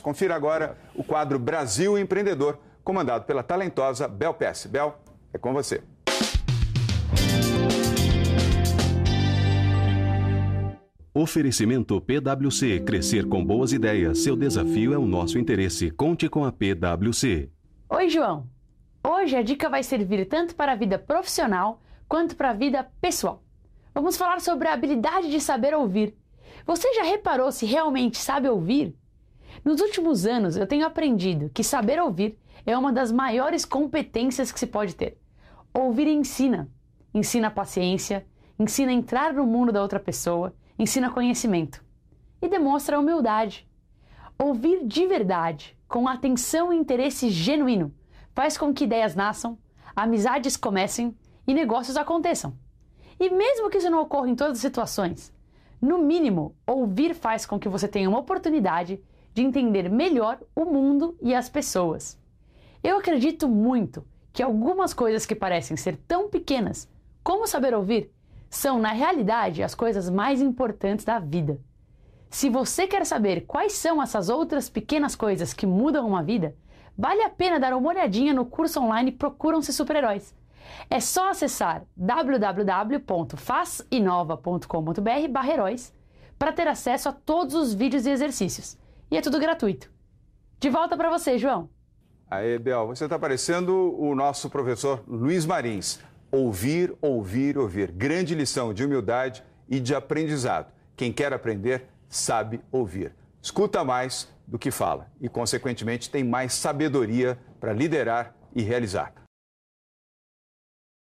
Confira agora o quadro Brasil Empreendedor, comandado pela talentosa Bel Pesce. Bel, é com você. Oferecimento PwC. Crescer com boas ideias. Seu desafio é o nosso interesse. Conte com a PwC. Oi, João. Hoje a dica vai servir tanto para a vida profissional quanto para a vida pessoal. Vamos falar sobre a habilidade de saber ouvir. Você já reparou se realmente sabe ouvir? Nos últimos anos eu tenho aprendido que saber ouvir é uma das maiores competências que se pode ter. Ouvir ensina. Ensina paciência, ensina a entrar no mundo da outra pessoa, ensina conhecimento e demonstra humildade. Ouvir de verdade, com atenção e interesse genuíno, faz com que ideias nasçam, amizades comecem e negócios aconteçam. E mesmo que isso não ocorra em todas as situações, no mínimo, ouvir faz com que você tenha uma oportunidade de entender melhor o mundo e as pessoas. Eu acredito muito que algumas coisas que parecem ser tão pequenas, como saber ouvir, são, na realidade, as coisas mais importantes da vida. Se você quer saber quais são essas outras pequenas coisas que mudam uma vida, vale a pena dar uma olhadinha no curso online Procuram-se Super-Heróis. É só acessar www.fazinova.com.br heróis para ter acesso a todos os vídeos e exercícios. E é tudo gratuito. De volta para você, João. Aí, Bel, você está parecendo o nosso professor Luiz Marins. Ouvir, ouvir, ouvir. Grande lição de humildade e de aprendizado. Quem quer aprender, sabe ouvir. Escuta mais do que fala e, consequentemente, tem mais sabedoria para liderar e realizar.